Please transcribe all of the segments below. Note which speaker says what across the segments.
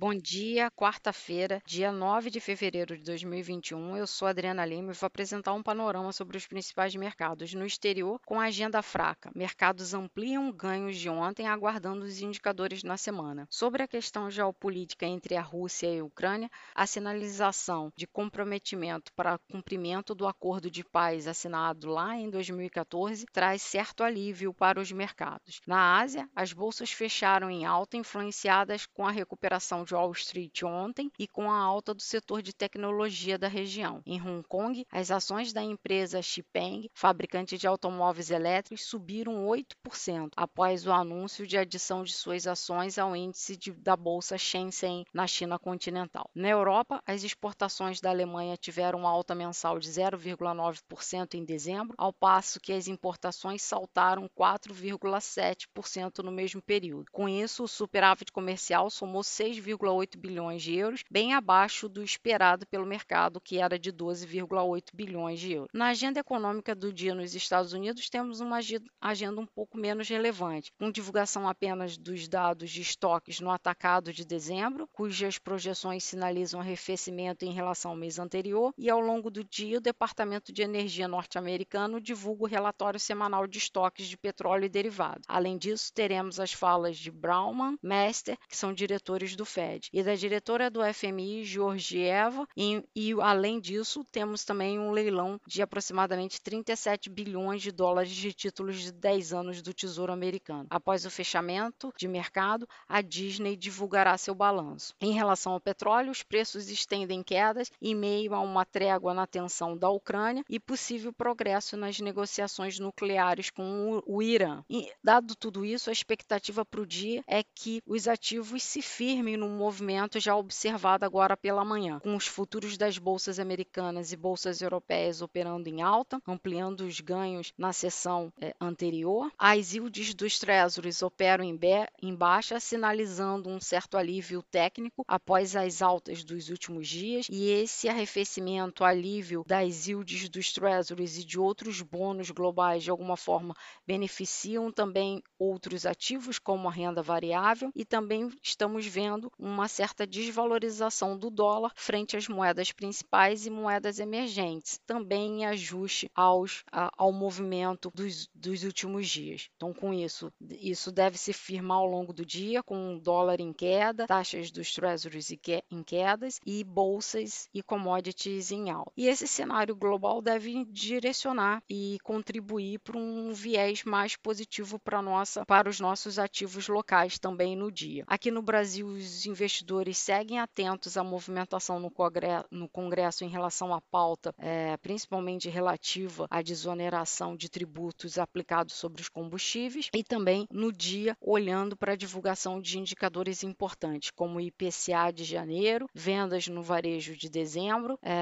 Speaker 1: Bom dia, quarta-feira, dia 9 de fevereiro de 2021. Eu sou Adriana Lima e vou apresentar um panorama sobre os principais mercados no exterior com agenda fraca. Mercados ampliam ganhos de ontem, aguardando os indicadores na semana. Sobre a questão geopolítica entre a Rússia e a Ucrânia, a sinalização de comprometimento para cumprimento do acordo de paz assinado lá em 2014 traz certo alívio para os mercados. Na Ásia, as bolsas fecharam em alta, influenciadas com a recuperação de Wall Street ontem e com a alta do setor de tecnologia da região. Em Hong Kong, as ações da empresa Xpeng, fabricante de automóveis elétricos, subiram 8% após o anúncio de adição de suas ações ao índice de, da bolsa Shenzhen na China continental. Na Europa, as exportações da Alemanha tiveram alta mensal de 0,9% em dezembro, ao passo que as importações saltaram 4,7% no mesmo período. Com isso, o superávit comercial somou 6, 12,8 bilhões de euros, bem abaixo do esperado pelo mercado, que era de 12,8 bilhões de euros. Na agenda econômica do dia nos Estados Unidos, temos uma agenda um pouco menos relevante, com divulgação apenas dos dados de estoques no atacado de dezembro, cujas projeções sinalizam arrefecimento em relação ao mês anterior, e ao longo do dia, o Departamento de Energia norte-americano divulga o relatório semanal de estoques de petróleo e derivados. Além disso, teremos as falas de Brauman, Mester, que são diretores do FED Fed e da diretora do FMI, Georgieva, e, e além disso, temos também um leilão de aproximadamente 37 bilhões de dólares de títulos de 10 anos do Tesouro Americano. Após o fechamento de mercado, a Disney divulgará seu balanço. Em relação ao petróleo, os preços estendem quedas em meio a uma trégua na tensão da Ucrânia e possível progresso nas negociações nucleares com o, Irã. E, dado tudo isso, a expectativa para o dia é que os ativos se firmem no movimento já observado agora pela manhã, com os futuros das bolsas americanas e bolsas europeias operando em alta, ampliando os ganhos na sessão é, anterior. As yields dos Treasuries operam em, em baixa, sinalizando um certo alívio técnico após as altas dos últimos dias, e esse arrefecimento, alívio das yields dos Treasuries e de outros bônus globais de alguma forma beneficiam também outros ativos, como a renda variável, e também estamos vendo um uma certa desvalorização do dólar frente às moedas principais e moedas emergentes, também em ajuste aos, a, ao movimento dos, dos últimos dias. Então, com isso, isso deve se firmar ao longo do dia, com o dólar em queda, taxas dos treasuries em quedas e bolsas e commodities em alta. E esse cenário global deve direcionar e contribuir para um viés mais positivo para, nossa, para os nossos ativos locais também no dia. Aqui no Brasil, os investidores seguem atentos à movimentação no, Congresso, no Congresso em relação à pauta, é, principalmente relativa à desoneração de tributos aplicados sobre os combustíveis, e também no dia olhando para a divulgação de indicadores importantes, como o IPCA de janeiro, vendas no varejo de dezembro, é,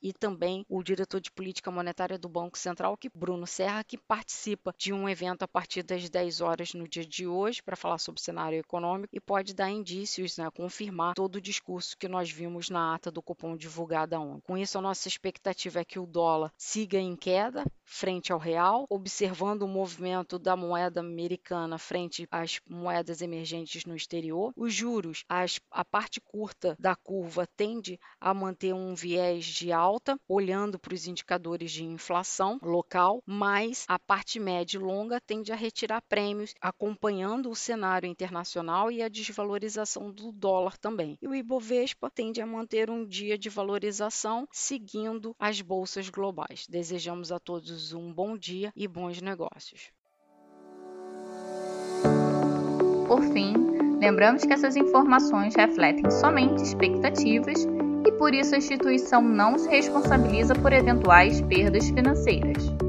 Speaker 1: e também o diretor de política monetária do Banco Central, que Bruno Serra, que participa de um evento a partir das 10 horas no dia de hoje para falar sobre o cenário econômico e pode dar indícios né, confirmar todo o discurso que nós vimos na ata do cupom divulgada ontem. Com isso, a nossa expectativa é que o dólar siga em queda frente ao real, observando o movimento da moeda americana frente às moedas emergentes no exterior. Os juros, as, a parte curta da curva tende a manter um viés de alta, olhando para os indicadores de inflação local, mas a parte média e longa tende a retirar prêmios, acompanhando o cenário internacional e a desvalorização do dólar também. E o Ibovespa tende a manter um dia de valorização seguindo as bolsas globais. Desejamos a todos um bom dia e bons negócios.
Speaker 2: Por fim, lembramos que essas informações refletem somente expectativas e por isso a instituição não se responsabiliza por eventuais perdas financeiras.